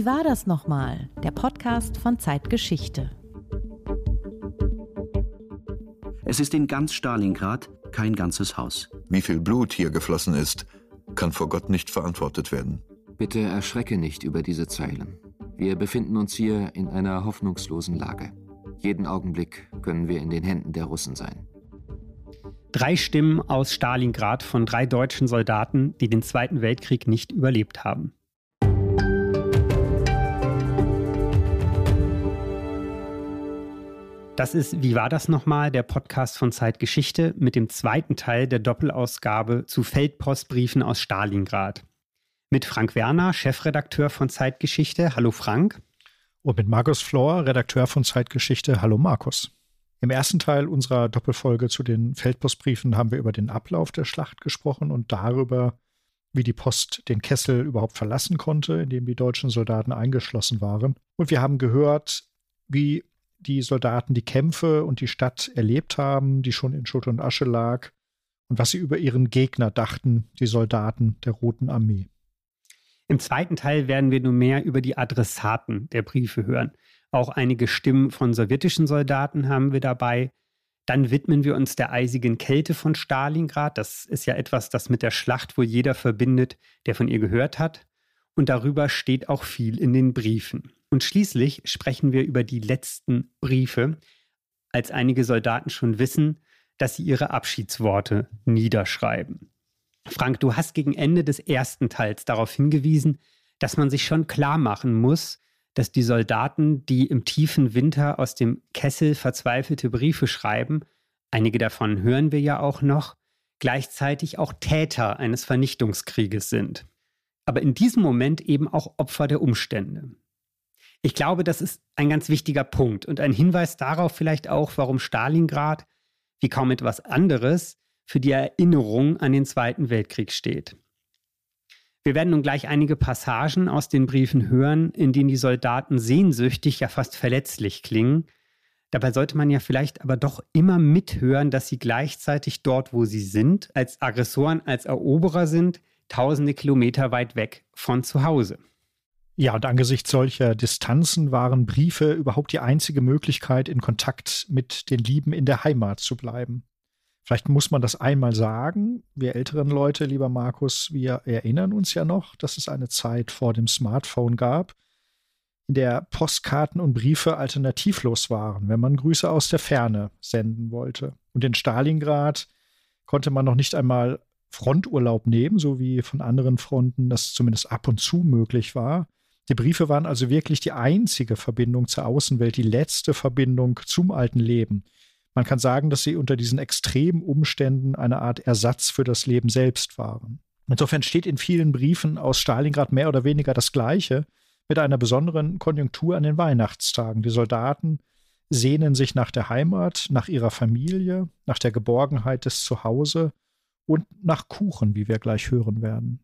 Wie war das nochmal? Der Podcast von Zeitgeschichte. Es ist in ganz Stalingrad kein ganzes Haus. Wie viel Blut hier geflossen ist, kann vor Gott nicht verantwortet werden. Bitte erschrecke nicht über diese Zeilen. Wir befinden uns hier in einer hoffnungslosen Lage. Jeden Augenblick können wir in den Händen der Russen sein. Drei Stimmen aus Stalingrad von drei deutschen Soldaten, die den Zweiten Weltkrieg nicht überlebt haben. Das ist Wie war das nochmal? Der Podcast von Zeitgeschichte mit dem zweiten Teil der Doppelausgabe zu Feldpostbriefen aus Stalingrad. Mit Frank Werner, Chefredakteur von Zeitgeschichte. Hallo Frank. Und mit Markus Flor, Redakteur von Zeitgeschichte. Hallo Markus. Im ersten Teil unserer Doppelfolge zu den Feldpostbriefen haben wir über den Ablauf der Schlacht gesprochen und darüber, wie die Post den Kessel überhaupt verlassen konnte, in dem die deutschen Soldaten eingeschlossen waren. Und wir haben gehört, wie die Soldaten die Kämpfe und die Stadt erlebt haben, die schon in Schutt und Asche lag, und was sie über ihren Gegner dachten, die Soldaten der Roten Armee. Im zweiten Teil werden wir nun mehr über die Adressaten der Briefe hören. Auch einige Stimmen von sowjetischen Soldaten haben wir dabei. Dann widmen wir uns der eisigen Kälte von Stalingrad. Das ist ja etwas, das mit der Schlacht wohl jeder verbindet, der von ihr gehört hat. Und darüber steht auch viel in den Briefen. Und schließlich sprechen wir über die letzten Briefe, als einige Soldaten schon wissen, dass sie ihre Abschiedsworte niederschreiben. Frank, du hast gegen Ende des ersten Teils darauf hingewiesen, dass man sich schon klar machen muss, dass die Soldaten, die im tiefen Winter aus dem Kessel verzweifelte Briefe schreiben, einige davon hören wir ja auch noch, gleichzeitig auch Täter eines Vernichtungskrieges sind. Aber in diesem Moment eben auch Opfer der Umstände. Ich glaube, das ist ein ganz wichtiger Punkt und ein Hinweis darauf vielleicht auch, warum Stalingrad, wie kaum etwas anderes, für die Erinnerung an den Zweiten Weltkrieg steht. Wir werden nun gleich einige Passagen aus den Briefen hören, in denen die Soldaten sehnsüchtig, ja fast verletzlich klingen. Dabei sollte man ja vielleicht aber doch immer mithören, dass sie gleichzeitig dort, wo sie sind, als Aggressoren, als Eroberer sind, tausende Kilometer weit weg von zu Hause. Ja, und angesichts solcher Distanzen waren Briefe überhaupt die einzige Möglichkeit, in Kontakt mit den Lieben in der Heimat zu bleiben. Vielleicht muss man das einmal sagen. Wir älteren Leute, lieber Markus, wir erinnern uns ja noch, dass es eine Zeit vor dem Smartphone gab, in der Postkarten und Briefe alternativlos waren, wenn man Grüße aus der Ferne senden wollte. Und in Stalingrad konnte man noch nicht einmal Fronturlaub nehmen, so wie von anderen Fronten das zumindest ab und zu möglich war. Die Briefe waren also wirklich die einzige Verbindung zur Außenwelt, die letzte Verbindung zum alten Leben. Man kann sagen, dass sie unter diesen extremen Umständen eine Art Ersatz für das Leben selbst waren. Insofern steht in vielen Briefen aus Stalingrad mehr oder weniger das Gleiche mit einer besonderen Konjunktur an den Weihnachtstagen. Die Soldaten sehnen sich nach der Heimat, nach ihrer Familie, nach der Geborgenheit des Zuhause und nach Kuchen, wie wir gleich hören werden.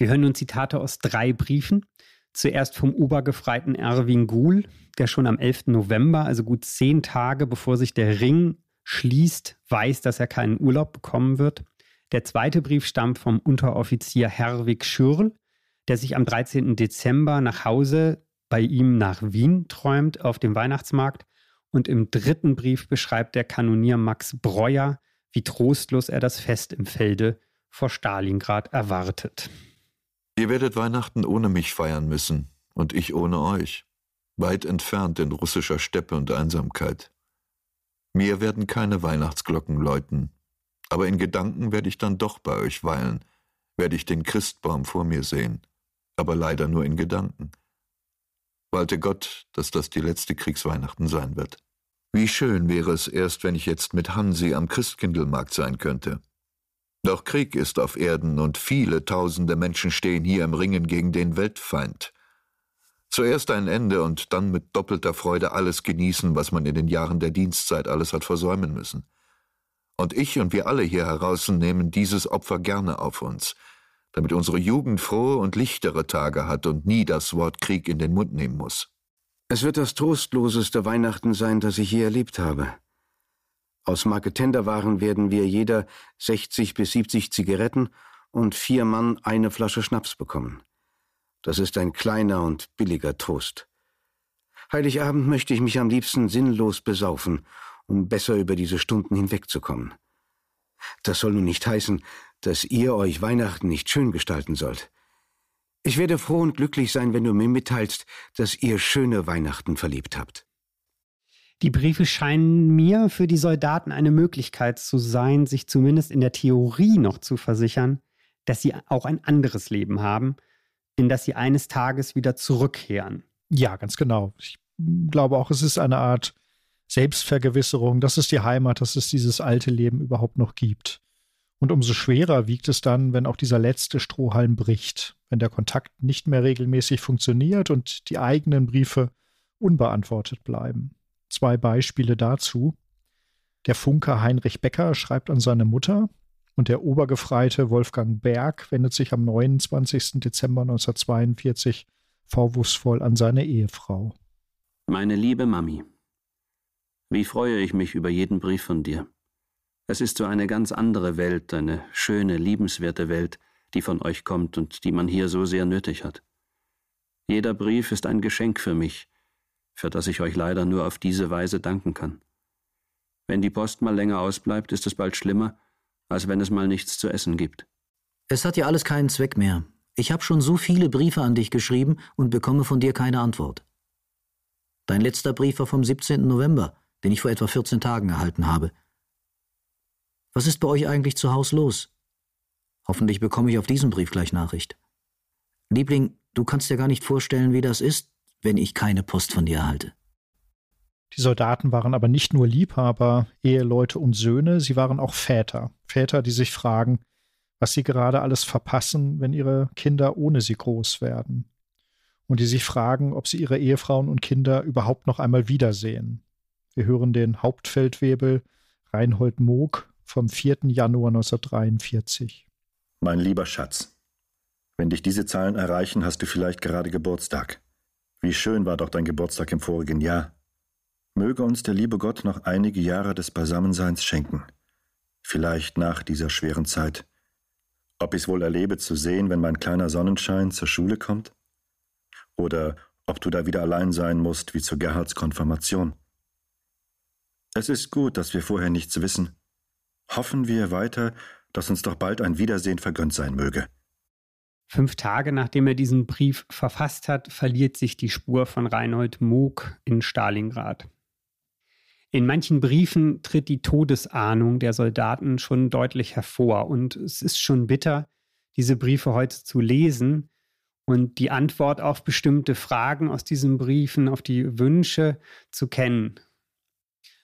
Wir hören nun Zitate aus drei Briefen. Zuerst vom Obergefreiten Erwin Guhl, der schon am 11. November, also gut zehn Tage bevor sich der Ring schließt, weiß, dass er keinen Urlaub bekommen wird. Der zweite Brief stammt vom Unteroffizier Herwig Schürl, der sich am 13. Dezember nach Hause bei ihm nach Wien träumt auf dem Weihnachtsmarkt. Und im dritten Brief beschreibt der Kanonier Max Breuer, wie trostlos er das Fest im Felde vor Stalingrad erwartet. Ihr werdet Weihnachten ohne mich feiern müssen und ich ohne euch, weit entfernt in russischer Steppe und Einsamkeit. Mir werden keine Weihnachtsglocken läuten, aber in Gedanken werde ich dann doch bei euch weilen, werde ich den Christbaum vor mir sehen, aber leider nur in Gedanken. Walte Gott, dass das die letzte Kriegsweihnachten sein wird. Wie schön wäre es erst, wenn ich jetzt mit Hansi am Christkindlmarkt sein könnte. Doch Krieg ist auf Erden und viele tausende Menschen stehen hier im Ringen gegen den Weltfeind. Zuerst ein Ende und dann mit doppelter Freude alles genießen, was man in den Jahren der Dienstzeit alles hat versäumen müssen. Und ich und wir alle hier heraußen nehmen dieses Opfer gerne auf uns, damit unsere Jugend frohe und lichtere Tage hat und nie das Wort Krieg in den Mund nehmen muss. Es wird das trostloseste Weihnachten sein, das ich je erlebt habe. Aus Marketenderwaren werden wir jeder 60 bis 70 Zigaretten und vier Mann eine Flasche Schnaps bekommen. Das ist ein kleiner und billiger Trost. Heiligabend möchte ich mich am liebsten sinnlos besaufen, um besser über diese Stunden hinwegzukommen. Das soll nun nicht heißen, dass ihr euch Weihnachten nicht schön gestalten sollt. Ich werde froh und glücklich sein, wenn du mir mitteilst, dass ihr schöne Weihnachten verlebt habt. Die Briefe scheinen mir für die Soldaten eine Möglichkeit zu sein, sich zumindest in der Theorie noch zu versichern, dass sie auch ein anderes Leben haben, in das sie eines Tages wieder zurückkehren. Ja, ganz genau. Ich glaube auch, es ist eine Art Selbstvergewisserung, dass es die Heimat, dass es dieses alte Leben überhaupt noch gibt. Und umso schwerer wiegt es dann, wenn auch dieser letzte Strohhalm bricht, wenn der Kontakt nicht mehr regelmäßig funktioniert und die eigenen Briefe unbeantwortet bleiben. Zwei Beispiele dazu. Der Funker Heinrich Becker schreibt an seine Mutter und der Obergefreite Wolfgang Berg wendet sich am 29. Dezember 1942 vorwurfsvoll an seine Ehefrau. Meine liebe Mami, wie freue ich mich über jeden Brief von dir. Es ist so eine ganz andere Welt, eine schöne, liebenswerte Welt, die von euch kommt und die man hier so sehr nötig hat. Jeder Brief ist ein Geschenk für mich, für das ich euch leider nur auf diese Weise danken kann. Wenn die Post mal länger ausbleibt, ist es bald schlimmer, als wenn es mal nichts zu essen gibt. Es hat ja alles keinen Zweck mehr. Ich habe schon so viele Briefe an dich geschrieben und bekomme von dir keine Antwort. Dein letzter Brief war vom 17. November, den ich vor etwa 14 Tagen erhalten habe. Was ist bei euch eigentlich zu Haus los? Hoffentlich bekomme ich auf diesen Brief gleich Nachricht. Liebling, du kannst dir gar nicht vorstellen, wie das ist, wenn ich keine Post von dir erhalte. Die Soldaten waren aber nicht nur Liebhaber, Eheleute und Söhne, sie waren auch Väter. Väter, die sich fragen, was sie gerade alles verpassen, wenn ihre Kinder ohne sie groß werden. Und die sich fragen, ob sie ihre Ehefrauen und Kinder überhaupt noch einmal wiedersehen. Wir hören den Hauptfeldwebel Reinhold Moog vom 4. Januar 1943. Mein lieber Schatz, wenn dich diese Zahlen erreichen, hast du vielleicht gerade Geburtstag. Wie schön war doch dein Geburtstag im vorigen Jahr. Möge uns der liebe Gott noch einige Jahre des Beisammenseins schenken. Vielleicht nach dieser schweren Zeit. Ob ich es wohl erlebe zu sehen, wenn mein kleiner Sonnenschein zur Schule kommt? Oder ob du da wieder allein sein musst wie zur Gerhards Konfirmation. Es ist gut, dass wir vorher nichts wissen, Hoffen wir weiter, dass uns doch bald ein Wiedersehen vergönnt sein möge. Fünf Tage nachdem er diesen Brief verfasst hat, verliert sich die Spur von Reinhold Moog in Stalingrad. In manchen Briefen tritt die Todesahnung der Soldaten schon deutlich hervor und es ist schon bitter, diese Briefe heute zu lesen und die Antwort auf bestimmte Fragen aus diesen Briefen, auf die Wünsche zu kennen.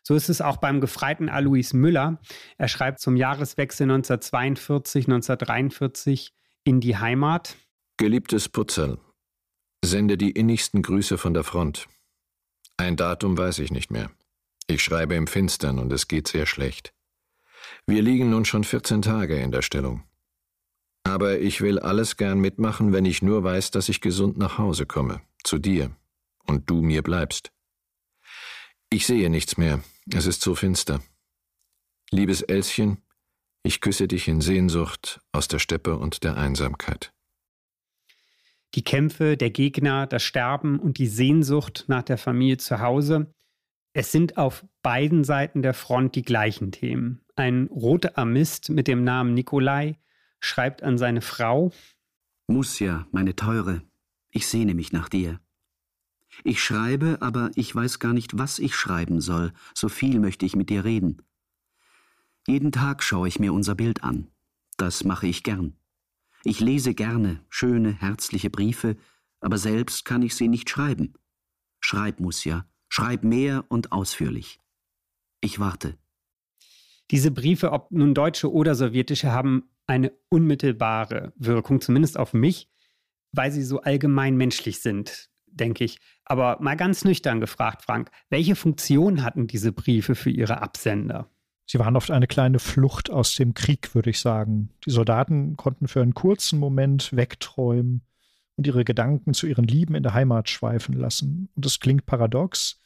So ist es auch beim Gefreiten Alois Müller. Er schreibt zum Jahreswechsel 1942-1943 in die Heimat. Geliebtes Putzel, sende die innigsten Grüße von der Front. Ein Datum weiß ich nicht mehr. Ich schreibe im Finstern und es geht sehr schlecht. Wir liegen nun schon 14 Tage in der Stellung. Aber ich will alles gern mitmachen, wenn ich nur weiß, dass ich gesund nach Hause komme, zu dir, und du mir bleibst. Ich sehe nichts mehr, es ist so finster. Liebes Elschen, ich küsse dich in Sehnsucht aus der Steppe und der Einsamkeit. Die Kämpfe, der Gegner, das Sterben und die Sehnsucht nach der Familie zu Hause, es sind auf beiden Seiten der Front die gleichen Themen. Ein roter Armist mit dem Namen Nikolai schreibt an seine Frau Musja, meine Teure, ich sehne mich nach dir. Ich schreibe, aber ich weiß gar nicht, was ich schreiben soll, so viel möchte ich mit dir reden. Jeden Tag schaue ich mir unser Bild an. Das mache ich gern. Ich lese gerne schöne, herzliche Briefe, aber selbst kann ich sie nicht schreiben. Schreib, Musja, schreib mehr und ausführlich. Ich warte. Diese Briefe, ob nun deutsche oder sowjetische, haben eine unmittelbare Wirkung, zumindest auf mich, weil sie so allgemein menschlich sind denke ich. Aber mal ganz nüchtern gefragt, Frank, welche Funktion hatten diese Briefe für ihre Absender? Sie waren oft eine kleine Flucht aus dem Krieg, würde ich sagen. Die Soldaten konnten für einen kurzen Moment wegträumen und ihre Gedanken zu ihren Lieben in der Heimat schweifen lassen. Und das klingt paradox,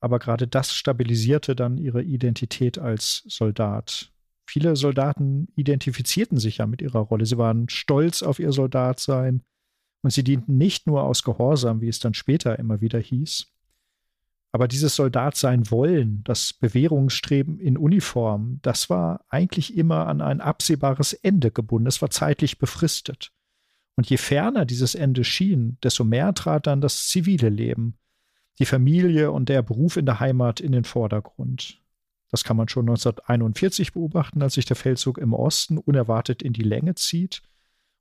aber gerade das stabilisierte dann ihre Identität als Soldat. Viele Soldaten identifizierten sich ja mit ihrer Rolle. Sie waren stolz auf ihr Soldatsein Und sie dienten nicht nur aus Gehorsam, wie es dann später immer wieder hieß. Aber dieses Soldatsein wollen, das Bewährungsstreben in Uniform, das war eigentlich immer an ein absehbares Ende gebunden. Es war zeitlich befristet. Und je ferner dieses Ende schien, desto mehr trat dann das zivile Leben, die Familie und der Beruf in der Heimat in den Vordergrund. Das kann man schon 1941 beobachten, als sich der Feldzug im Osten unerwartet in die Länge zieht.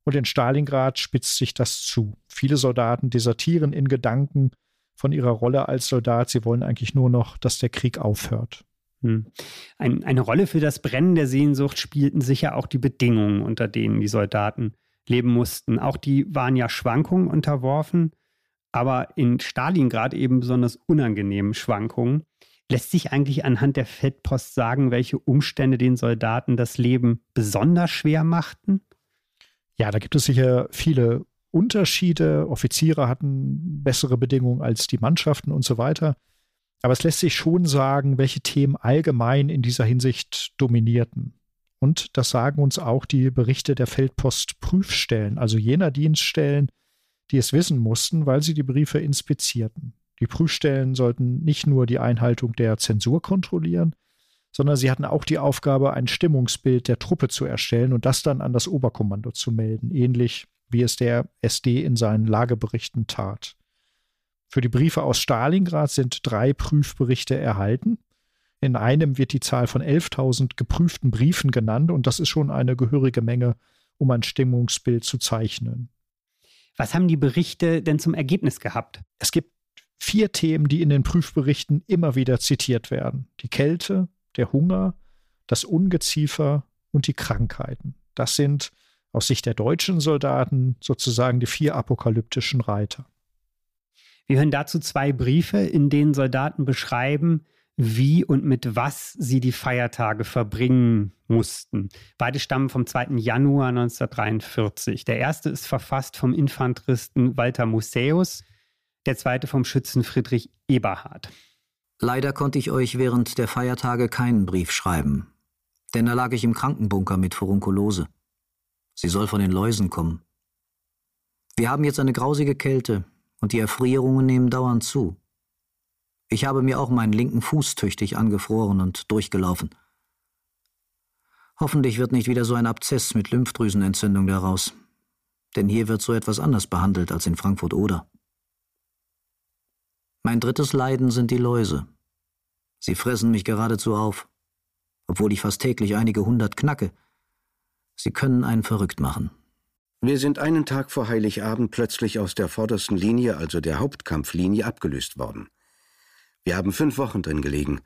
Und in Stalingrad spitzt sich das zu. Viele Soldaten desertieren in Gedanken von ihrer Rolle als Soldat. Sie wollen eigentlich nur noch, dass der Krieg aufhört. Hm. Ein, eine Rolle für das Brennen der Sehnsucht spielten sicher auch die Bedingungen, unter denen die Soldaten leben mussten. Auch die waren ja Schwankungen unterworfen, aber in Stalingrad eben besonders unangenehmen Schwankungen. Lässt sich eigentlich anhand der Feldpost sagen, welche Umstände den Soldaten das Leben besonders schwer machten? Ja, da gibt es sicher viele Unterschiede. Offiziere hatten bessere Bedingungen als die Mannschaften und so weiter. Aber es lässt sich schon sagen, welche Themen allgemein in dieser Hinsicht dominierten. Und das sagen uns auch die Berichte der Feldpost-Prüfstellen, also jener Dienststellen, die es wissen mussten, weil sie die Briefe inspizierten. Die Prüfstellen sollten nicht nur die Einhaltung der Zensur kontrollieren, sondern sie hatten auch die Aufgabe, ein Stimmungsbild der Truppe zu erstellen und das dann an das Oberkommando zu melden, ähnlich wie es der SD in seinen Lageberichten tat. Für die Briefe aus Stalingrad sind drei Prüfberichte erhalten. In einem wird die Zahl von 11.000 geprüften Briefen genannt und das ist schon eine gehörige Menge, um ein Stimmungsbild zu zeichnen. Was haben die Berichte denn zum Ergebnis gehabt? Es gibt vier Themen, die in den Prüfberichten immer wieder zitiert werden. Die Kälte, der Hunger, das Ungeziefer und die Krankheiten. Das sind aus Sicht der deutschen Soldaten sozusagen die vier apokalyptischen Reiter. Wir hören dazu zwei Briefe, in denen Soldaten beschreiben, wie und mit was sie die Feiertage verbringen mussten. Beide stammen vom 2. Januar 1943. Der erste ist verfasst vom Infanteristen Walter Museus, der zweite vom Schützen Friedrich Eberhard. Leider konnte ich euch während der Feiertage keinen Brief schreiben, denn da lag ich im Krankenbunker mit Furunkulose. Sie soll von den Läusen kommen. Wir haben jetzt eine grausige Kälte und die Erfrierungen nehmen dauernd zu. Ich habe mir auch meinen linken Fuß tüchtig angefroren und durchgelaufen. Hoffentlich wird nicht wieder so ein Abzess mit Lymphdrüsenentzündung daraus, denn hier wird so etwas anders behandelt als in Frankfurt-Oder. Mein drittes Leiden sind die Läuse. Sie fressen mich geradezu auf, obwohl ich fast täglich einige hundert knacke. Sie können einen verrückt machen. Wir sind einen Tag vor Heiligabend plötzlich aus der vordersten Linie, also der Hauptkampflinie, abgelöst worden. Wir haben fünf Wochen drin gelegen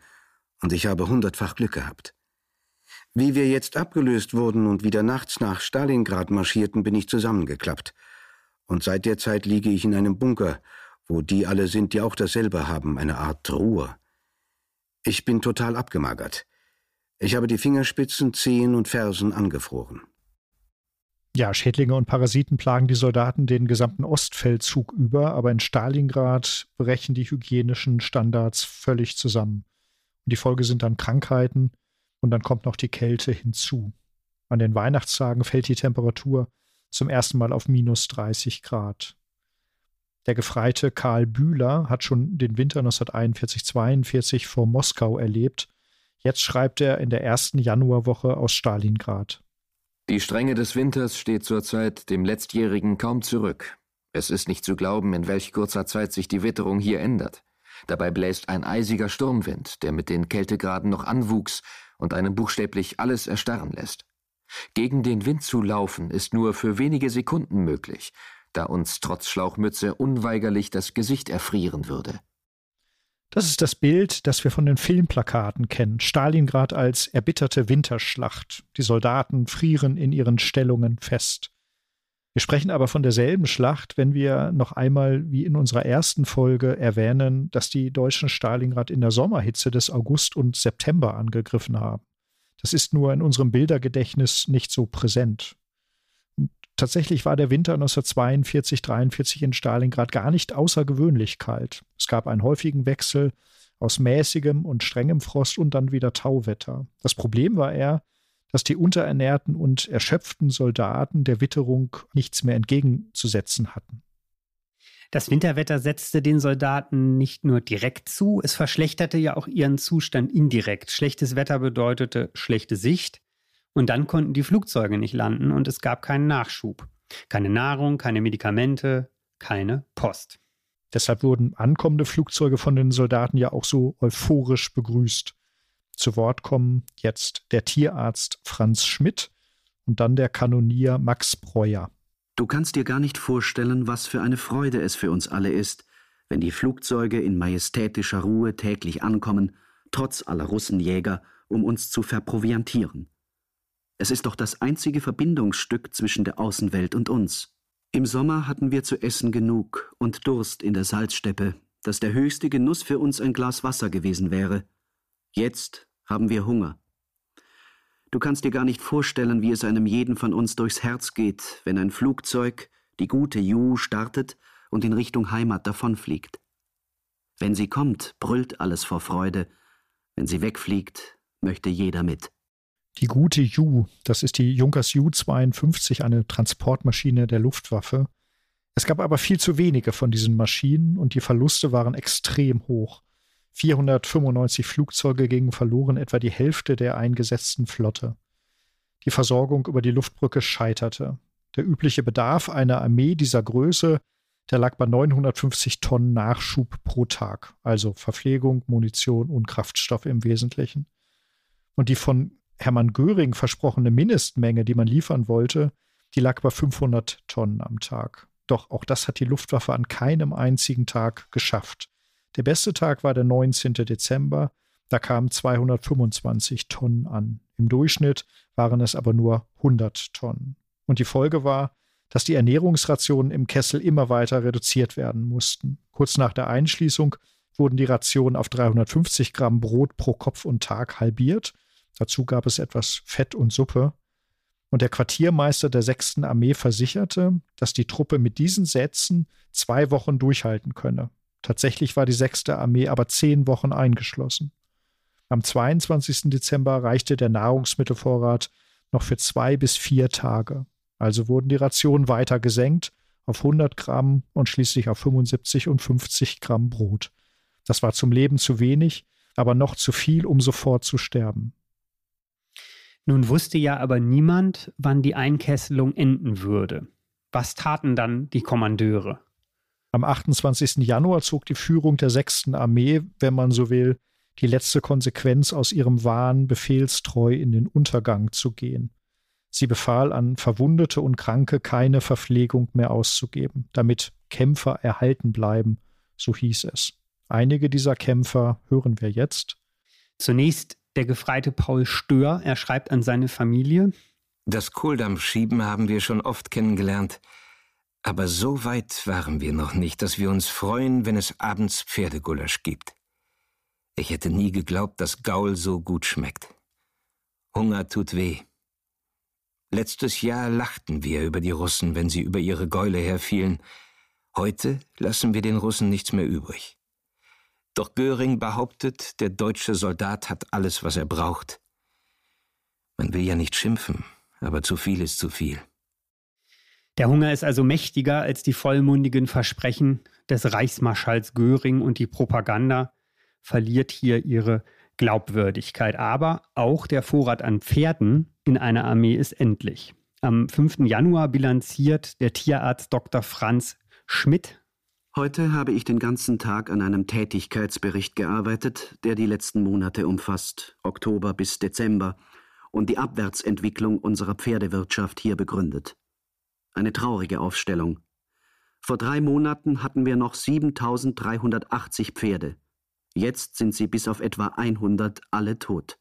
und ich habe hundertfach Glück gehabt. Wie wir jetzt abgelöst wurden und wieder nachts nach Stalingrad marschierten, bin ich zusammengeklappt. Und seit der Zeit liege ich in einem Bunker, wo die alle sind, die auch dasselbe haben, eine Art Ruhe. Ich bin total abgemagert. Ich habe die Fingerspitzen, Zehen und Fersen angefroren. Ja, Schädlinge und Parasiten plagen die Soldaten den gesamten Ostfeldzug über, aber in Stalingrad brechen die hygienischen Standards völlig zusammen. Und die Folge sind dann Krankheiten und dann kommt noch die Kälte hinzu. An den Weihnachtstagen fällt die Temperatur zum ersten Mal auf minus 30 Grad. Der Gefreite Karl Bühler hat schon den Winter 1941-42 vor Moskau erlebt. Jetzt schreibt er in der ersten Januarwoche aus Stalingrad. Die Strenge des Winters steht zurzeit dem letztjährigen kaum zurück. Es ist nicht zu glauben, in welch kurzer Zeit sich die Witterung hier ändert. Dabei bläst ein eisiger Sturmwind, der mit den Kältegraden noch anwuchs und einem buchstäblich alles erstarren lässt. Gegen den Wind zu laufen ist nur für wenige Sekunden möglich, da uns trotz Schlauchmütze unweigerlich das Gesicht erfrieren würde. Das ist das Bild, das wir von den Filmplakaten kennen. Stalingrad als erbitterte Winterschlacht. Die Soldaten frieren in ihren Stellungen fest. Wir sprechen aber von derselben Schlacht, wenn wir noch einmal, wie in unserer ersten Folge, erwähnen, dass die Deutschen Stalingrad in der Sommerhitze des August und September angegriffen haben. Das ist nur in unserem Bildergedächtnis nicht so präsent. Tatsächlich war der Winter 1942, 43 in Stalingrad gar nicht außergewöhnlich kalt. Es gab einen häufigen Wechsel aus mäßigem und strengem Frost und dann wieder Tauwetter. Das Problem war eher, dass die unterernährten und erschöpften Soldaten der Witterung nichts mehr entgegenzusetzen hatten. Das Winterwetter setzte den Soldaten nicht nur direkt zu, es verschlechterte ja auch ihren Zustand indirekt. Schlechtes Wetter bedeutete schlechte Sicht und dann konnten die Flugzeuge nicht landen und es gab keinen Nachschub. Keine Nahrung, keine Medikamente, keine Post. Deshalb wurden ankommende Flugzeuge von den Soldaten ja auch so euphorisch begrüßt. Zu Wort kommen jetzt der Tierarzt Franz Schmidt und dann der Kanonier Max Breuer. Du kannst dir gar nicht vorstellen, was für eine Freude es für uns alle ist, wenn die Flugzeuge in majestätischer Ruhe täglich ankommen, trotz aller Russenjäger, um uns zu verproviantieren. Es ist doch das einzige Verbindungsstück zwischen der Außenwelt und uns. Im Sommer hatten wir zu essen genug und Durst in der Salzsteppe, dass der höchste Genuss für uns ein Glas Wasser gewesen wäre. Jetzt haben wir Hunger. Du kannst dir gar nicht vorstellen, wie es einem jeden von uns durchs Herz geht, wenn ein Flugzeug, die gute Ju, startet und in Richtung Heimat davonfliegt. Wenn sie kommt, brüllt alles vor Freude. Wenn sie wegfliegt, möchte jeder mit. Die gute Ju, das ist die Junkers Ju-52, eine Transportmaschine der Luftwaffe. Es gab aber viel zu wenige von diesen Maschinen und die Verluste waren extrem hoch. 495 Flugzeuge gingen verloren, etwa die Hälfte der eingesetzten Flotte. Die Versorgung über die Luftbrücke scheiterte. Der übliche Bedarf einer Armee dieser Größe, der lag bei 950 Tonnen Nachschub pro Tag, also Verpflegung, Munition und Kraftstoff im Wesentlichen. Und die von Hermann Göring versprochene Mindestmenge, die man liefern wollte, die lag bei 500 Tonnen am Tag. Doch auch das hat die Luftwaffe an keinem einzigen Tag geschafft. Der beste Tag war der 19. Dezember, da kamen 225 Tonnen an. Im Durchschnitt waren es aber nur 100 Tonnen. Und die Folge war, dass die Ernährungsrationen im Kessel immer weiter reduziert werden mussten. Kurz nach der Einschließung wurden die Rationen auf 350 Gramm Brot pro Kopf und Tag halbiert. Dazu gab es etwas Fett und Suppe. Und der Quartiermeister der 6. Armee versicherte, dass die Truppe mit diesen Sätzen zwei Wochen durchhalten könne. Tatsächlich war die 6. Armee aber zehn Wochen eingeschlossen. Am 22. Dezember reichte der Nahrungsmittelvorrat noch für zwei bis vier Tage. Also wurden die Rationen weiter gesenkt auf 100 Gramm und schließlich auf 75 und 50 Gramm Brot. Das war zum Leben zu wenig, aber noch zu viel, um sofort zu sterben. Nun wusste ja aber niemand, wann die Einkesselung enden würde. Was taten dann die Kommandeure? Am 28. Januar zog die Führung der 6. Armee, wenn man so will, die letzte Konsequenz aus ihrem Wahn, befehlstreu in den Untergang zu gehen. Sie befahl an Verwundete und Kranke keine Verpflegung mehr auszugeben, damit Kämpfer erhalten bleiben, so hieß es. Einige dieser Kämpfer hören wir jetzt. Zunächst der Gefreite Paul Stör, er schreibt an seine Familie. Das Kohldampfschieben haben wir schon oft kennengelernt. Aber so weit waren wir noch nicht, dass wir uns freuen, wenn es abends Pferdegulasch gibt. Ich hätte nie geglaubt, dass Gaul so gut schmeckt. Hunger tut weh. Letztes Jahr lachten wir über die Russen, wenn sie über ihre Gäule herfielen. Heute lassen wir den Russen nichts mehr übrig. Doch Göring behauptet, der deutsche Soldat hat alles, was er braucht. Man will ja nicht schimpfen, aber zu viel ist zu viel. Der Hunger ist also mächtiger als die vollmundigen Versprechen des Reichsmarschalls Göring und die Propaganda verliert hier ihre Glaubwürdigkeit. Aber auch der Vorrat an Pferden in einer Armee ist endlich. Am 5. Januar bilanziert der Tierarzt Dr. Franz Schmidt. Heute habe ich den ganzen Tag an einem Tätigkeitsbericht gearbeitet, der die letzten Monate umfasst, Oktober bis Dezember, und die Abwärtsentwicklung unserer Pferdewirtschaft hier begründet. Eine traurige Aufstellung. Vor drei Monaten hatten wir noch 7380 Pferde. Jetzt sind sie bis auf etwa 100 alle tot.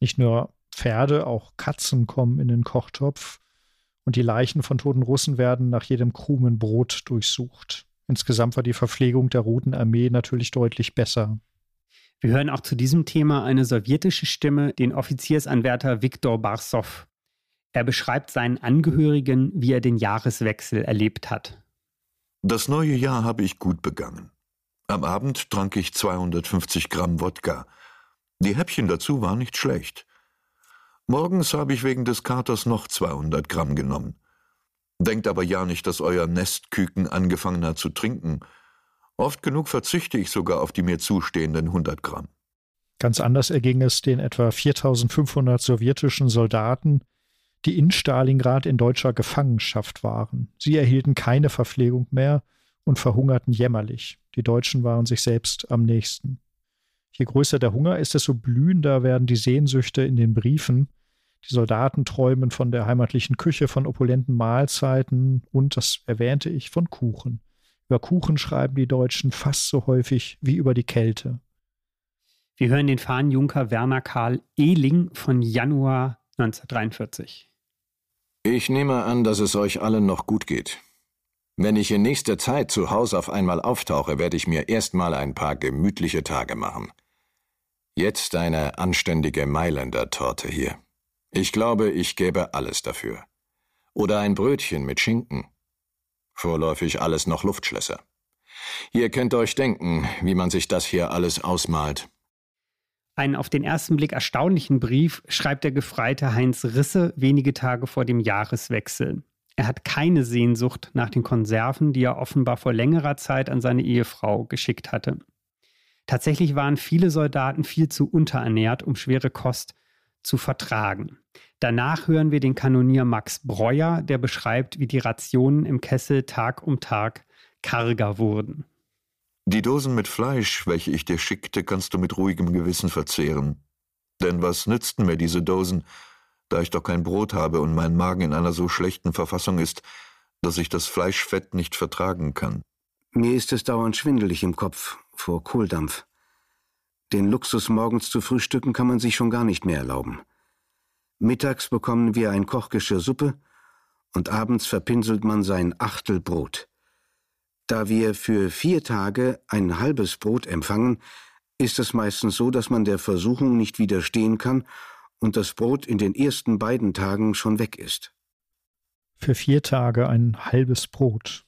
Nicht nur Pferde, auch Katzen kommen in den Kochtopf und die Leichen von toten Russen werden nach jedem Krumen Brot durchsucht. Insgesamt war die Verpflegung der Roten Armee natürlich deutlich besser. Wir hören auch zu diesem Thema eine sowjetische Stimme, den Offiziersanwärter Viktor Barsow. Er beschreibt seinen Angehörigen, wie er den Jahreswechsel erlebt hat. Das neue Jahr habe ich gut begangen. Am Abend trank ich 250 Gramm Wodka. Die Häppchen dazu waren nicht schlecht. Morgens habe ich wegen des Katers noch 200 Gramm genommen. Denkt aber ja nicht, dass euer Nestküken angefangen hat zu trinken. Oft genug verzichte ich sogar auf die mir zustehenden 100 Gramm. Ganz anders erging es den etwa 4500 sowjetischen Soldaten, die in Stalingrad in deutscher Gefangenschaft waren. Sie erhielten keine Verpflegung mehr und verhungerten jämmerlich. Die Deutschen waren sich selbst am nächsten. Je größer der Hunger ist, desto blühender werden die Sehnsüchte in den Briefen. Die Soldaten träumen von der heimatlichen Küche, von opulenten Mahlzeiten und, das erwähnte ich, von Kuchen. Über Kuchen schreiben die Deutschen fast so häufig wie über die Kälte. Wir hören den Fahnenjunker Werner Karl Ehling von Januar 1943. Ich nehme an, dass es euch allen noch gut geht. Wenn ich in nächster Zeit zu Hause auf einmal auftauche, werde ich mir erstmal ein paar gemütliche Tage machen. Jetzt eine anständige Mailänder Torte hier. Ich glaube, ich gäbe alles dafür. Oder ein Brötchen mit Schinken. Vorläufig alles noch Luftschlösser. Ihr könnt euch denken, wie man sich das hier alles ausmalt. Einen auf den ersten Blick erstaunlichen Brief schreibt der Gefreite Heinz Risse wenige Tage vor dem Jahreswechsel. Er hat keine Sehnsucht nach den Konserven, die er offenbar vor längerer Zeit an seine Ehefrau geschickt hatte. Tatsächlich waren viele Soldaten viel zu unterernährt, um schwere Kost zu vertragen. Danach hören wir den Kanonier Max Breuer, der beschreibt, wie die Rationen im Kessel Tag um Tag karger wurden. Die Dosen mit Fleisch, welche ich dir schickte, kannst du mit ruhigem Gewissen verzehren. Denn was nützten mir diese Dosen, da ich doch kein Brot habe und mein Magen in einer so schlechten Verfassung ist, dass ich das Fleischfett nicht vertragen kann. Mir ist es dauernd schwindelig im Kopf vor Kohldampf. Den Luxus morgens zu frühstücken kann man sich schon gar nicht mehr erlauben. Mittags bekommen wir ein Kochgeschirr Suppe und abends verpinselt man sein Achtel Brot. Da wir für vier Tage ein halbes Brot empfangen, ist es meistens so, dass man der Versuchung nicht widerstehen kann und das Brot in den ersten beiden Tagen schon weg ist. Für vier Tage ein halbes Brot.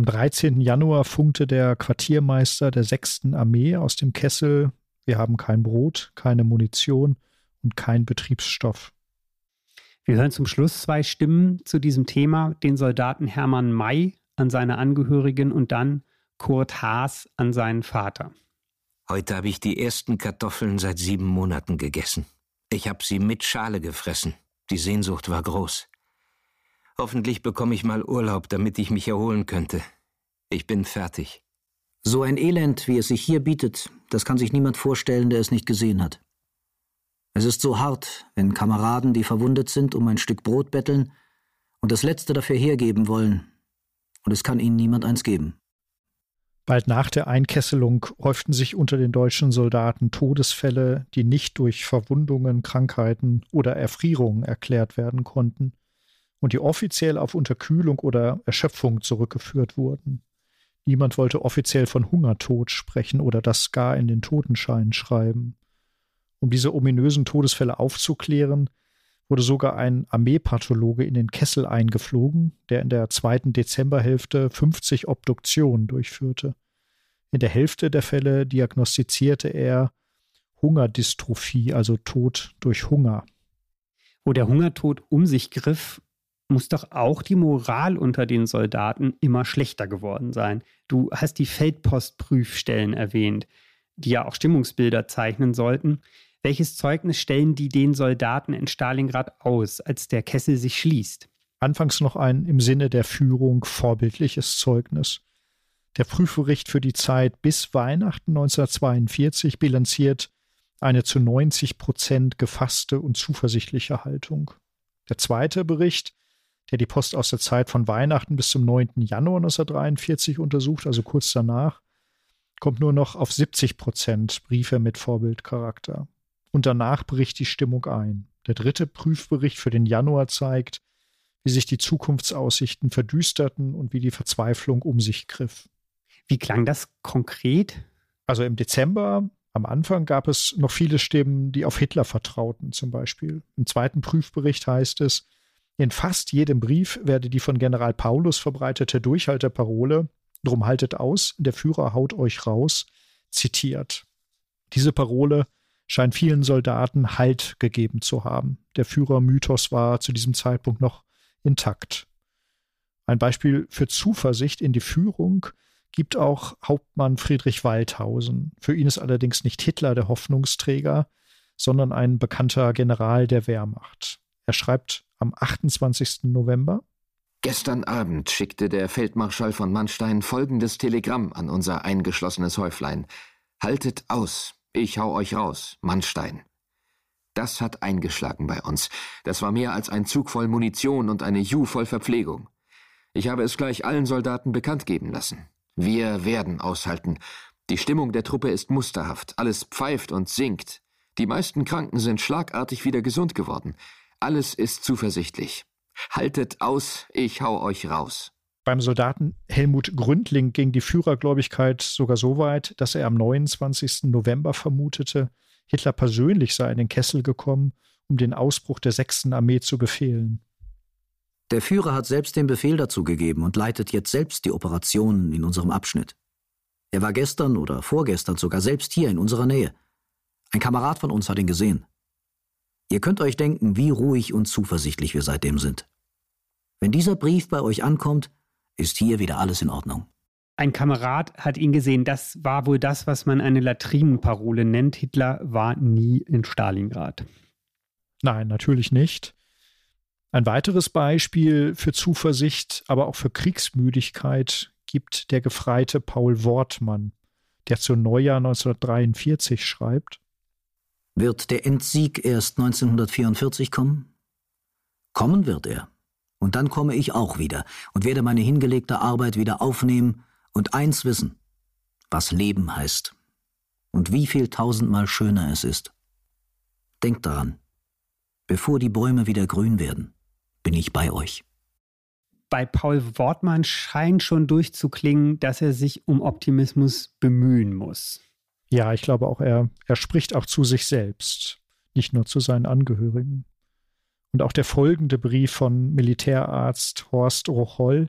Am 13. Januar funkte der Quartiermeister der 6. Armee aus dem Kessel, wir haben kein Brot, keine Munition und kein Betriebsstoff. Wir hören zum Schluss zwei Stimmen zu diesem Thema, den Soldaten Hermann May an seine Angehörigen und dann Kurt Haas an seinen Vater. Heute habe ich die ersten Kartoffeln seit sieben Monaten gegessen. Ich habe sie mit Schale gefressen. Die Sehnsucht war groß. Hoffentlich bekomme ich mal Urlaub, damit ich mich erholen könnte. Ich bin fertig. So ein Elend, wie es sich hier bietet, das kann sich niemand vorstellen, der es nicht gesehen hat. Es ist so hart, wenn Kameraden, die verwundet sind, um ein Stück Brot betteln und das Letzte dafür hergeben wollen, und es kann ihnen niemand eins geben. Bald nach der Einkesselung häuften sich unter den deutschen Soldaten Todesfälle, die nicht durch Verwundungen, Krankheiten oder Erfrierungen erklärt werden konnten und die offiziell auf Unterkühlung oder Erschöpfung zurückgeführt wurden. Niemand wollte offiziell von Hungertod sprechen oder das gar in den Totenschein schreiben. Um diese ominösen Todesfälle aufzuklären, wurde sogar ein Armeepathologe in den Kessel eingeflogen, der in der zweiten Dezemberhälfte 50 Obduktionen durchführte. In der Hälfte der Fälle diagnostizierte er Hungerdystrophie, also Tod durch Hunger. Wo der Hungertod um sich griff, muss doch auch die Moral unter den Soldaten immer schlechter geworden sein. Du hast die Feldpostprüfstellen erwähnt, die ja auch Stimmungsbilder zeichnen sollten. Welches Zeugnis stellen die den Soldaten in Stalingrad aus, als der Kessel sich schließt? Anfangs noch ein im Sinne der Führung vorbildliches Zeugnis. Der Prüfbericht für die Zeit bis Weihnachten 1942 bilanziert eine zu 90 Prozent gefasste und zuversichtliche Haltung. Der zweite Bericht, der die Post aus der Zeit von Weihnachten bis zum 9. Januar 1943 untersucht, also kurz danach, kommt nur noch auf 70 Prozent Briefe mit Vorbildcharakter und danach bricht die Stimmung ein. Der dritte Prüfbericht für den Januar zeigt, wie sich die Zukunftsaussichten verdüsterten und wie die Verzweiflung um sich griff. Wie klang das konkret? Also im Dezember, am Anfang gab es noch viele Stimmen, die auf Hitler vertrauten, zum Beispiel. Im zweiten Prüfbericht heißt es, in fast jedem Brief werde die von General Paulus verbreitete Durchhalteparole, drum haltet aus, der Führer haut euch raus, zitiert. Diese Parole scheint vielen Soldaten Halt gegeben zu haben. Der Führermythos war zu diesem Zeitpunkt noch intakt. Ein Beispiel für Zuversicht in die Führung gibt auch Hauptmann Friedrich Waldhausen. Für ihn ist allerdings nicht Hitler der Hoffnungsträger, sondern ein bekannter General der Wehrmacht. Er schreibt am 28. November Gestern Abend schickte der Feldmarschall von Mannstein folgendes Telegramm an unser eingeschlossenes Häuflein. Haltet aus, ich hau euch raus, Mannstein. Das hat eingeschlagen bei uns. Das war mehr als ein Zug voll Munition und eine Ju voll Verpflegung. Ich habe es gleich allen Soldaten bekannt geben lassen. Wir werden aushalten. Die Stimmung der Truppe ist musterhaft. Alles pfeift und singt. Die meisten Kranken sind schlagartig wieder gesund geworden. Alles ist zuversichtlich. Haltet aus, ich hau euch raus. Beim Soldaten Helmut Gründling ging die Führergläubigkeit sogar so weit, dass er am 29. November vermutete, Hitler persönlich sei in den Kessel gekommen, um den Ausbruch der 6. Armee zu befehlen. Der Führer hat selbst den Befehl dazu gegeben und leitet jetzt selbst die Operationen in unserem Abschnitt. Er war gestern oder vorgestern sogar selbst hier in unserer Nähe. Ein Kamerad von uns hat ihn gesehen. Ihr könnt euch denken, wie ruhig und zuversichtlich wir seitdem sind. Wenn dieser Brief bei euch ankommt, ist hier wieder alles in Ordnung. Ein Kamerad hat ihn gesehen. Das war wohl das, was man eine Latrinenparole nennt. Hitler war nie in Stalingrad. Nein, natürlich nicht. Ein weiteres Beispiel für Zuversicht, aber auch für Kriegsmüdigkeit gibt der Gefreite Paul Wortmann, der zu Neujahr 1943 schreibt. Wird der Endsieg erst 1944 kommen? Kommen wird er. Und dann komme ich auch wieder und werde meine hingelegte Arbeit wieder aufnehmen und eins wissen, was Leben heißt und wie viel tausendmal schöner es ist. Denkt daran, bevor die Bäume wieder grün werden, bin ich bei euch. Bei Paul Wortmann scheint schon durchzuklingen, dass er sich um Optimismus bemühen muss. Ja, ich glaube auch, er, er spricht auch zu sich selbst, nicht nur zu seinen Angehörigen. Und auch der folgende Brief von Militärarzt Horst Rocholl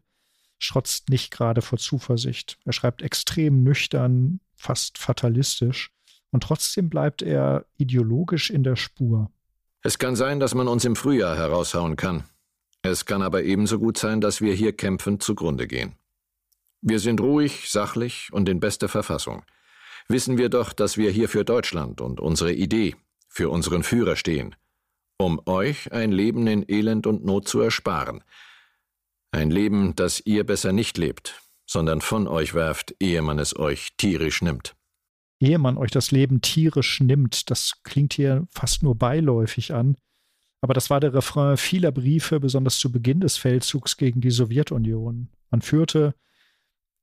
strotzt nicht gerade vor Zuversicht. Er schreibt extrem nüchtern, fast fatalistisch, und trotzdem bleibt er ideologisch in der Spur. Es kann sein, dass man uns im Frühjahr heraushauen kann. Es kann aber ebenso gut sein, dass wir hier kämpfend zugrunde gehen. Wir sind ruhig, sachlich und in bester Verfassung. Wissen wir doch, dass wir hier für Deutschland und unsere Idee, für unseren Führer stehen, um euch ein Leben in Elend und Not zu ersparen. Ein Leben, das ihr besser nicht lebt, sondern von euch werft, ehe man es euch tierisch nimmt. Ehe man euch das Leben tierisch nimmt, das klingt hier fast nur beiläufig an. Aber das war der Refrain vieler Briefe, besonders zu Beginn des Feldzugs gegen die Sowjetunion. Man führte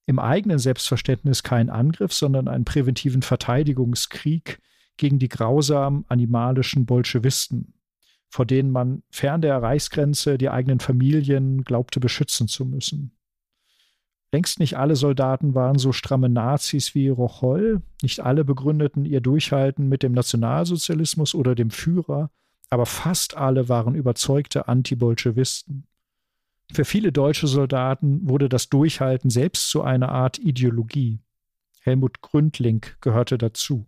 im eigenen Selbstverständnis keinen Angriff, sondern einen präventiven Verteidigungskrieg gegen die grausamen animalischen Bolschewisten, vor denen man fern der Reichsgrenze die eigenen Familien glaubte beschützen zu müssen. Längst nicht alle Soldaten waren so stramme Nazis wie Rocholl, nicht alle begründeten ihr Durchhalten mit dem Nationalsozialismus oder dem Führer, aber fast alle waren überzeugte Antibolschewisten. Für viele deutsche Soldaten wurde das Durchhalten selbst zu einer Art Ideologie. Helmut Gründling gehörte dazu.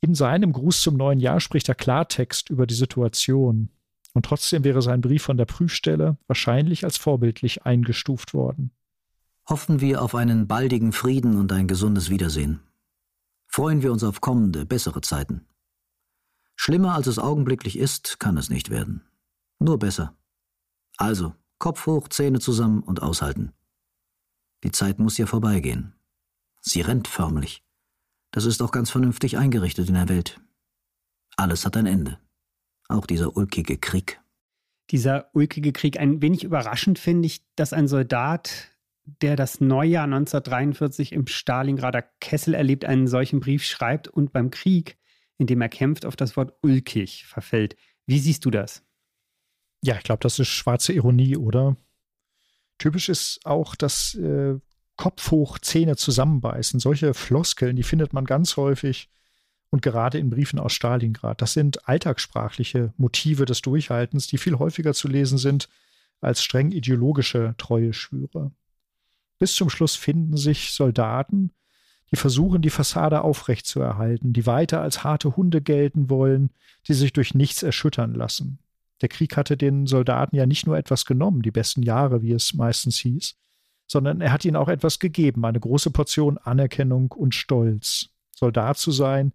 In seinem Gruß zum neuen Jahr spricht er Klartext über die Situation. Und trotzdem wäre sein Brief von der Prüfstelle wahrscheinlich als vorbildlich eingestuft worden. Hoffen wir auf einen baldigen Frieden und ein gesundes Wiedersehen. Freuen wir uns auf kommende, bessere Zeiten. Schlimmer als es augenblicklich ist, kann es nicht werden. Nur besser. Also, Kopf hoch, Zähne zusammen und aushalten. Die Zeit muss ja vorbeigehen. Sie rennt förmlich. Das ist auch ganz vernünftig eingerichtet in der Welt. Alles hat ein Ende. Auch dieser ulkige Krieg. Dieser ulkige Krieg. Ein wenig überraschend finde ich, dass ein Soldat, der das Neujahr 1943 im Stalingrader Kessel erlebt, einen solchen Brief schreibt und beim Krieg in dem er kämpft, auf das Wort ulkig verfällt. Wie siehst du das? Ja, ich glaube, das ist schwarze Ironie, oder? Typisch ist auch das äh, Kopf hoch, Zähne zusammenbeißen. Solche Floskeln, die findet man ganz häufig und gerade in Briefen aus Stalingrad. Das sind alltagssprachliche Motive des Durchhaltens, die viel häufiger zu lesen sind als streng ideologische Treueschwüre. Bis zum Schluss finden sich Soldaten, die versuchen, die Fassade aufrechtzuerhalten, die weiter als harte Hunde gelten wollen, die sich durch nichts erschüttern lassen. Der Krieg hatte den Soldaten ja nicht nur etwas genommen, die besten Jahre, wie es meistens hieß, sondern er hat ihnen auch etwas gegeben, eine große Portion Anerkennung und Stolz. Soldat zu sein,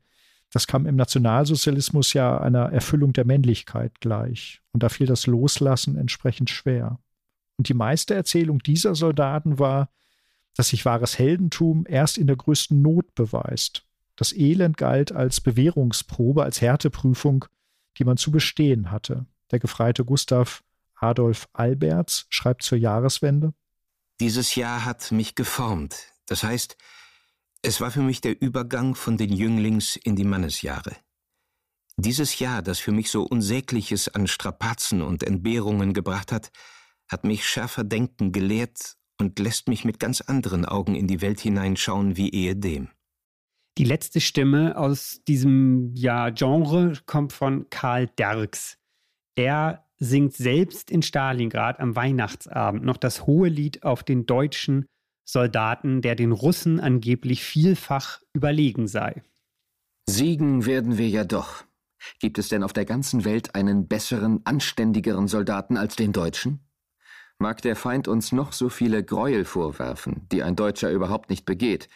das kam im Nationalsozialismus ja einer Erfüllung der Männlichkeit gleich. Und da fiel das Loslassen entsprechend schwer. Und die meiste Erzählung dieser Soldaten war, dass sich wahres Heldentum erst in der größten Not beweist. Das Elend galt als Bewährungsprobe, als Härteprüfung, die man zu bestehen hatte. Der Gefreite Gustav Adolf Alberts schreibt zur Jahreswende Dieses Jahr hat mich geformt. Das heißt, es war für mich der Übergang von den Jünglings in die Mannesjahre. Dieses Jahr, das für mich so Unsägliches an Strapazen und Entbehrungen gebracht hat, hat mich schärfer denken gelehrt und lässt mich mit ganz anderen Augen in die Welt hineinschauen wie ehedem. Die letzte Stimme aus diesem ja, Genre kommt von Karl Derks. Er singt selbst in Stalingrad am Weihnachtsabend noch das hohe Lied auf den deutschen Soldaten, der den Russen angeblich vielfach überlegen sei. Siegen werden wir ja doch. Gibt es denn auf der ganzen Welt einen besseren, anständigeren Soldaten als den Deutschen? Mag der Feind uns noch so viele Gräuel vorwerfen, die ein Deutscher überhaupt nicht begeht,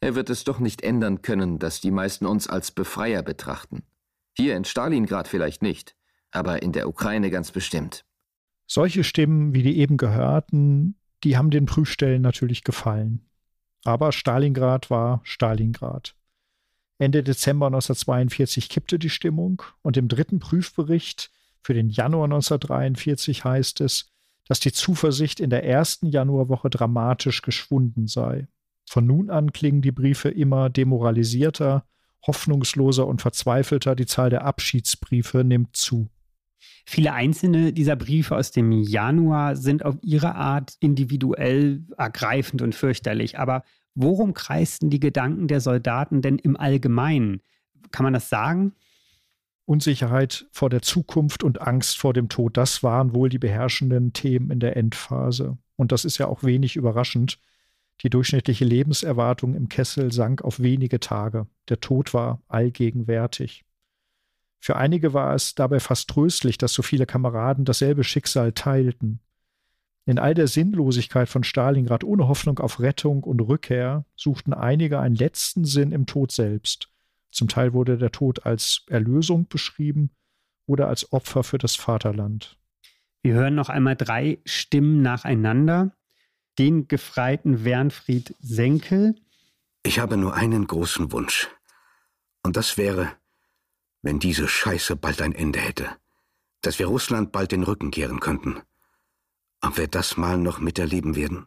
er wird es doch nicht ändern können, dass die meisten uns als Befreier betrachten. Hier in Stalingrad vielleicht nicht, aber in der Ukraine ganz bestimmt. Solche Stimmen wie die eben gehörten, die haben den Prüfstellen natürlich gefallen. Aber Stalingrad war Stalingrad. Ende Dezember 1942 kippte die Stimmung und im dritten Prüfbericht für den Januar 1943 heißt es, dass die Zuversicht in der ersten Januarwoche dramatisch geschwunden sei. Von nun an klingen die Briefe immer demoralisierter, hoffnungsloser und verzweifelter. Die Zahl der Abschiedsbriefe nimmt zu. Viele einzelne dieser Briefe aus dem Januar sind auf ihre Art individuell ergreifend und fürchterlich. Aber worum kreisten die Gedanken der Soldaten denn im Allgemeinen? Kann man das sagen? Unsicherheit vor der Zukunft und Angst vor dem Tod, das waren wohl die beherrschenden Themen in der Endphase. Und das ist ja auch wenig überraschend. Die durchschnittliche Lebenserwartung im Kessel sank auf wenige Tage. Der Tod war allgegenwärtig. Für einige war es dabei fast tröstlich, dass so viele Kameraden dasselbe Schicksal teilten. In all der Sinnlosigkeit von Stalingrad ohne Hoffnung auf Rettung und Rückkehr suchten einige einen letzten Sinn im Tod selbst. Zum Teil wurde der Tod als Erlösung beschrieben oder als Opfer für das Vaterland. Wir hören noch einmal drei Stimmen nacheinander. Den Gefreiten Wernfried Senkel. Ich habe nur einen großen Wunsch. Und das wäre, wenn diese Scheiße bald ein Ende hätte, dass wir Russland bald den Rücken kehren könnten. Ob wir das mal noch miterleben werden?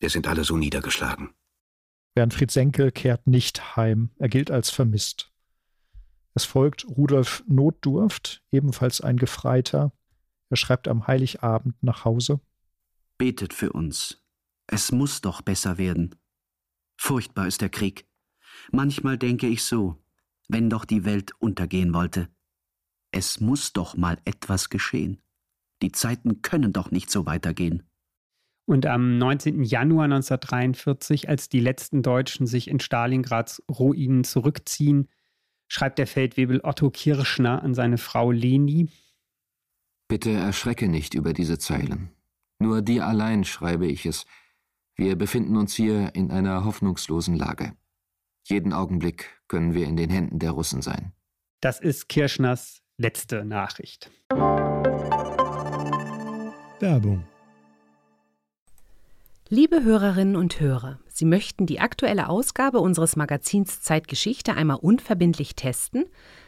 Wir sind alle so niedergeschlagen. Bernfried Senkel kehrt nicht heim, er gilt als vermisst. Es folgt Rudolf Notdurft, ebenfalls ein Gefreiter. Er schreibt am Heiligabend nach Hause. Betet für uns. Es muss doch besser werden. Furchtbar ist der Krieg. Manchmal denke ich so, wenn doch die Welt untergehen wollte. Es muss doch mal etwas geschehen. Die Zeiten können doch nicht so weitergehen. Und am 19. Januar 1943, als die letzten Deutschen sich in Stalingrads Ruinen zurückziehen, schreibt der Feldwebel Otto Kirschner an seine Frau Leni. Bitte erschrecke nicht über diese Zeilen. Nur dir allein schreibe ich es. Wir befinden uns hier in einer hoffnungslosen Lage. Jeden Augenblick können wir in den Händen der Russen sein. Das ist Kirschners letzte Nachricht. Werbung. Liebe Hörerinnen und Hörer, Sie möchten die aktuelle Ausgabe unseres Magazins Zeitgeschichte einmal unverbindlich testen?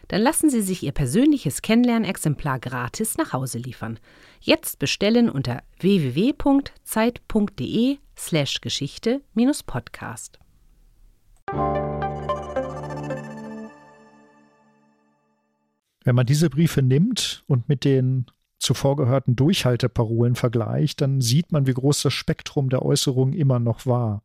Dann lassen Sie sich Ihr persönliches Kennenlernexemplar gratis nach Hause liefern. Jetzt bestellen unter www.zeit.de/slash Geschichte-Podcast. Wenn man diese Briefe nimmt und mit den zuvor gehörten Durchhalteparolen vergleicht, dann sieht man, wie groß das Spektrum der Äußerungen immer noch war.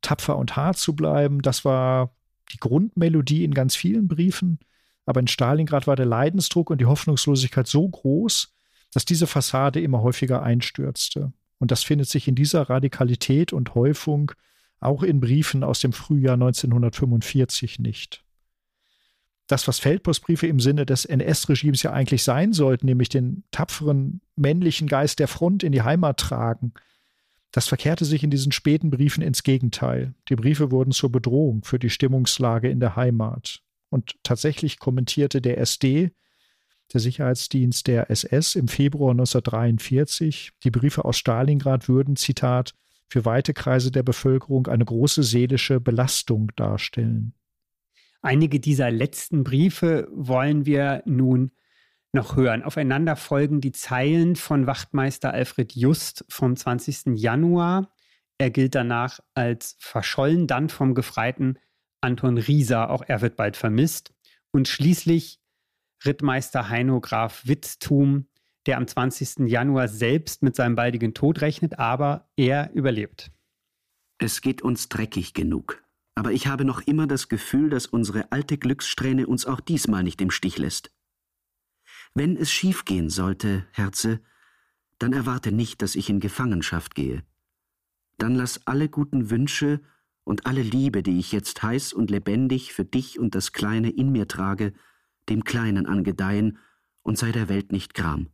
Tapfer und hart zu bleiben, das war die Grundmelodie in ganz vielen Briefen, aber in Stalingrad war der Leidensdruck und die Hoffnungslosigkeit so groß, dass diese Fassade immer häufiger einstürzte. Und das findet sich in dieser Radikalität und Häufung auch in Briefen aus dem Frühjahr 1945 nicht. Das, was Feldpostbriefe im Sinne des NS-Regimes ja eigentlich sein sollten, nämlich den tapferen männlichen Geist der Front in die Heimat tragen, das verkehrte sich in diesen späten Briefen ins Gegenteil. Die Briefe wurden zur Bedrohung für die Stimmungslage in der Heimat. Und tatsächlich kommentierte der SD, der Sicherheitsdienst der SS, im Februar 1943, die Briefe aus Stalingrad würden, Zitat, für weite Kreise der Bevölkerung eine große seelische Belastung darstellen. Einige dieser letzten Briefe wollen wir nun noch hören. Aufeinander folgen die Zeilen von Wachtmeister Alfred Just vom 20. Januar. Er gilt danach als verschollen, dann vom Gefreiten Anton Rieser, auch er wird bald vermisst. Und schließlich Rittmeister Heino Graf Witztum, der am 20. Januar selbst mit seinem baldigen Tod rechnet, aber er überlebt. Es geht uns dreckig genug. Aber ich habe noch immer das Gefühl, dass unsere alte Glückssträhne uns auch diesmal nicht im Stich lässt. Wenn es schiefgehen sollte, Herze, dann erwarte nicht, dass ich in Gefangenschaft gehe. Dann lass alle guten Wünsche und alle Liebe, die ich jetzt heiß und lebendig für dich und das Kleine in mir trage, dem Kleinen angedeihen und sei der Welt nicht Gram.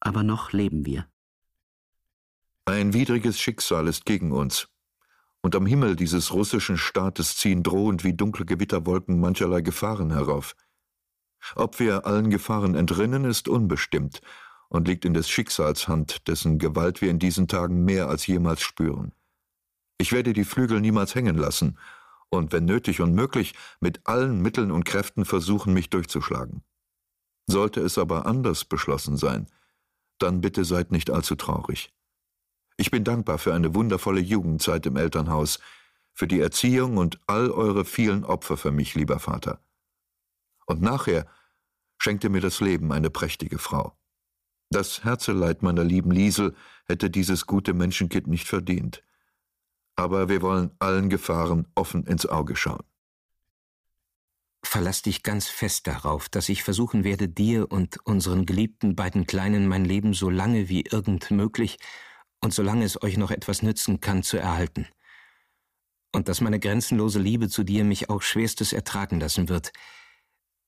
Aber noch leben wir. Ein widriges Schicksal ist gegen uns und am Himmel dieses russischen Staates ziehen drohend wie dunkle Gewitterwolken mancherlei Gefahren herauf. Ob wir allen Gefahren entrinnen, ist unbestimmt und liegt in des Schicksals Hand, dessen Gewalt wir in diesen Tagen mehr als jemals spüren. Ich werde die Flügel niemals hängen lassen und, wenn nötig und möglich, mit allen Mitteln und Kräften versuchen, mich durchzuschlagen. Sollte es aber anders beschlossen sein, dann bitte seid nicht allzu traurig. Ich bin dankbar für eine wundervolle Jugendzeit im Elternhaus, für die Erziehung und all eure vielen Opfer für mich, lieber Vater. Und nachher schenkte mir das Leben eine prächtige Frau. Das Herzeleid meiner lieben Liesel hätte dieses gute Menschenkind nicht verdient. Aber wir wollen allen Gefahren offen ins Auge schauen. Verlass dich ganz fest darauf, dass ich versuchen werde, dir und unseren geliebten beiden Kleinen mein Leben so lange wie irgend möglich und solange es euch noch etwas nützen kann, zu erhalten. Und dass meine grenzenlose Liebe zu dir mich auch schwerstes ertragen lassen wird,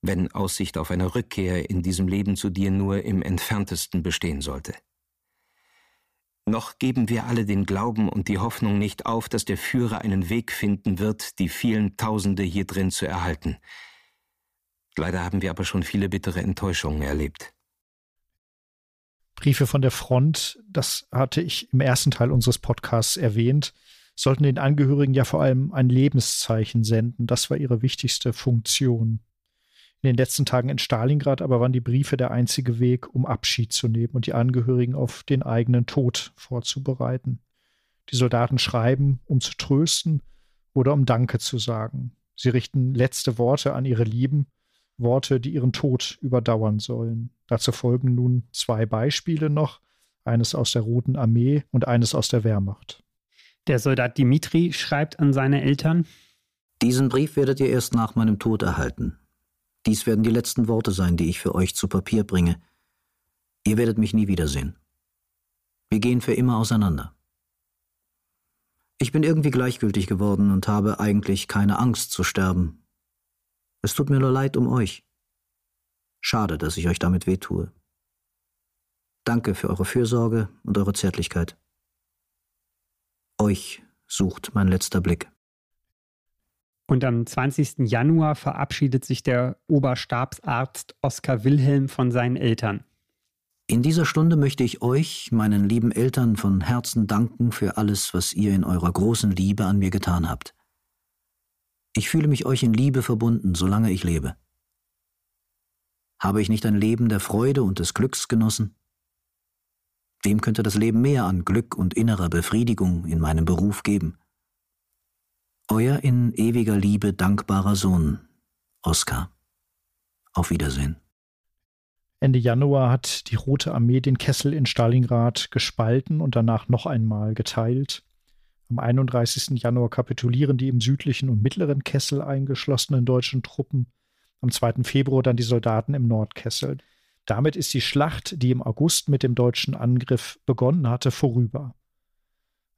wenn Aussicht auf eine Rückkehr in diesem Leben zu dir nur im entferntesten bestehen sollte. Noch geben wir alle den Glauben und die Hoffnung nicht auf, dass der Führer einen Weg finden wird, die vielen Tausende hier drin zu erhalten. Leider haben wir aber schon viele bittere Enttäuschungen erlebt. Briefe von der Front, das hatte ich im ersten Teil unseres Podcasts erwähnt, sollten den Angehörigen ja vor allem ein Lebenszeichen senden. Das war ihre wichtigste Funktion. In den letzten Tagen in Stalingrad aber waren die Briefe der einzige Weg, um Abschied zu nehmen und die Angehörigen auf den eigenen Tod vorzubereiten. Die Soldaten schreiben, um zu trösten oder um Danke zu sagen. Sie richten letzte Worte an ihre Lieben Worte, die ihren Tod überdauern sollen. Dazu folgen nun zwei Beispiele noch, eines aus der Roten Armee und eines aus der Wehrmacht. Der Soldat Dimitri schreibt an seine Eltern Diesen Brief werdet ihr erst nach meinem Tod erhalten. Dies werden die letzten Worte sein, die ich für euch zu Papier bringe. Ihr werdet mich nie wiedersehen. Wir gehen für immer auseinander. Ich bin irgendwie gleichgültig geworden und habe eigentlich keine Angst zu sterben, es tut mir nur leid um euch. Schade, dass ich euch damit wehtue. Danke für eure Fürsorge und eure Zärtlichkeit. Euch sucht mein letzter Blick. Und am 20. Januar verabschiedet sich der Oberstabsarzt Oskar Wilhelm von seinen Eltern. In dieser Stunde möchte ich euch, meinen lieben Eltern, von Herzen danken für alles, was ihr in eurer großen Liebe an mir getan habt. Ich fühle mich euch in Liebe verbunden, solange ich lebe. Habe ich nicht ein Leben der Freude und des Glücks genossen? Wem könnte das Leben mehr an Glück und innerer Befriedigung in meinem Beruf geben? Euer in ewiger Liebe dankbarer Sohn, Oskar. Auf Wiedersehen. Ende Januar hat die Rote Armee den Kessel in Stalingrad gespalten und danach noch einmal geteilt. Am 31. Januar kapitulieren die im südlichen und mittleren Kessel eingeschlossenen deutschen Truppen. Am 2. Februar dann die Soldaten im Nordkessel. Damit ist die Schlacht, die im August mit dem deutschen Angriff begonnen hatte, vorüber.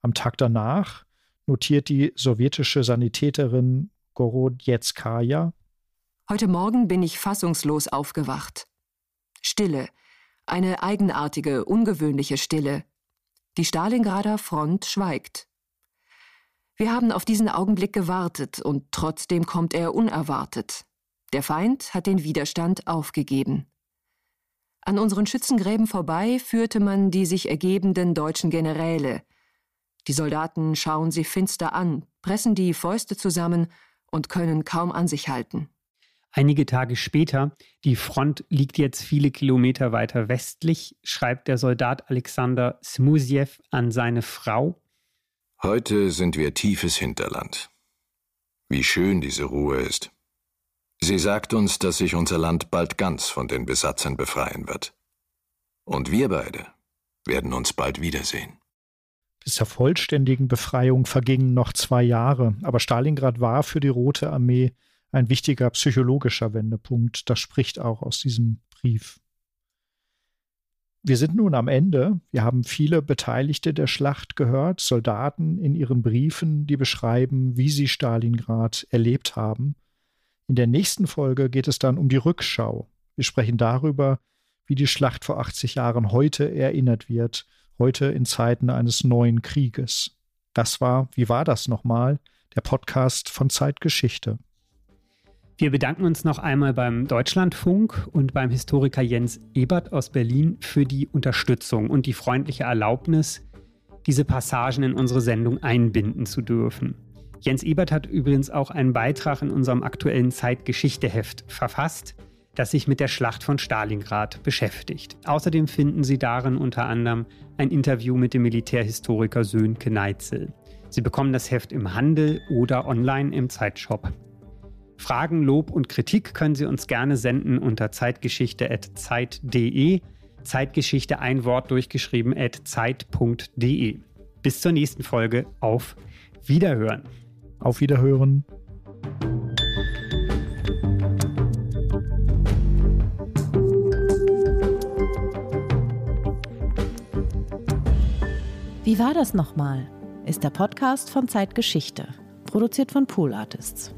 Am Tag danach notiert die sowjetische Sanitäterin Gorodjetskaya, Heute Morgen bin ich fassungslos aufgewacht. Stille, eine eigenartige, ungewöhnliche Stille. Die Stalingrader Front schweigt. Wir haben auf diesen Augenblick gewartet und trotzdem kommt er unerwartet. Der Feind hat den Widerstand aufgegeben. An unseren Schützengräben vorbei führte man die sich ergebenden deutschen Generäle. Die Soldaten schauen sie finster an, pressen die Fäuste zusammen und können kaum an sich halten. Einige Tage später, die Front liegt jetzt viele Kilometer weiter westlich, schreibt der Soldat Alexander Smuzjew an seine Frau. Heute sind wir tiefes Hinterland. Wie schön diese Ruhe ist. Sie sagt uns, dass sich unser Land bald ganz von den Besatzern befreien wird. Und wir beide werden uns bald wiedersehen. Bis zur vollständigen Befreiung vergingen noch zwei Jahre, aber Stalingrad war für die Rote Armee ein wichtiger psychologischer Wendepunkt. Das spricht auch aus diesem Brief. Wir sind nun am Ende. Wir haben viele Beteiligte der Schlacht gehört, Soldaten in ihren Briefen, die beschreiben, wie sie Stalingrad erlebt haben. In der nächsten Folge geht es dann um die Rückschau. Wir sprechen darüber, wie die Schlacht vor 80 Jahren heute erinnert wird, heute in Zeiten eines neuen Krieges. Das war, wie war das nochmal, der Podcast von Zeitgeschichte. Wir bedanken uns noch einmal beim Deutschlandfunk und beim Historiker Jens Ebert aus Berlin für die Unterstützung und die freundliche Erlaubnis, diese Passagen in unsere Sendung einbinden zu dürfen. Jens Ebert hat übrigens auch einen Beitrag in unserem aktuellen Zeitgeschichteheft verfasst, das sich mit der Schlacht von Stalingrad beschäftigt. Außerdem finden Sie darin unter anderem ein Interview mit dem Militärhistoriker Sönke Neitzel. Sie bekommen das Heft im Handel oder online im Zeitshop. Fragen, Lob und Kritik können Sie uns gerne senden unter zeitgeschichte.zeit.de. Zeitgeschichte ein Wort durchgeschrieben at zeit.de. Bis zur nächsten Folge. Auf Wiederhören. Auf Wiederhören. Wie war das nochmal? Ist der Podcast von Zeitgeschichte, produziert von Pool Artists.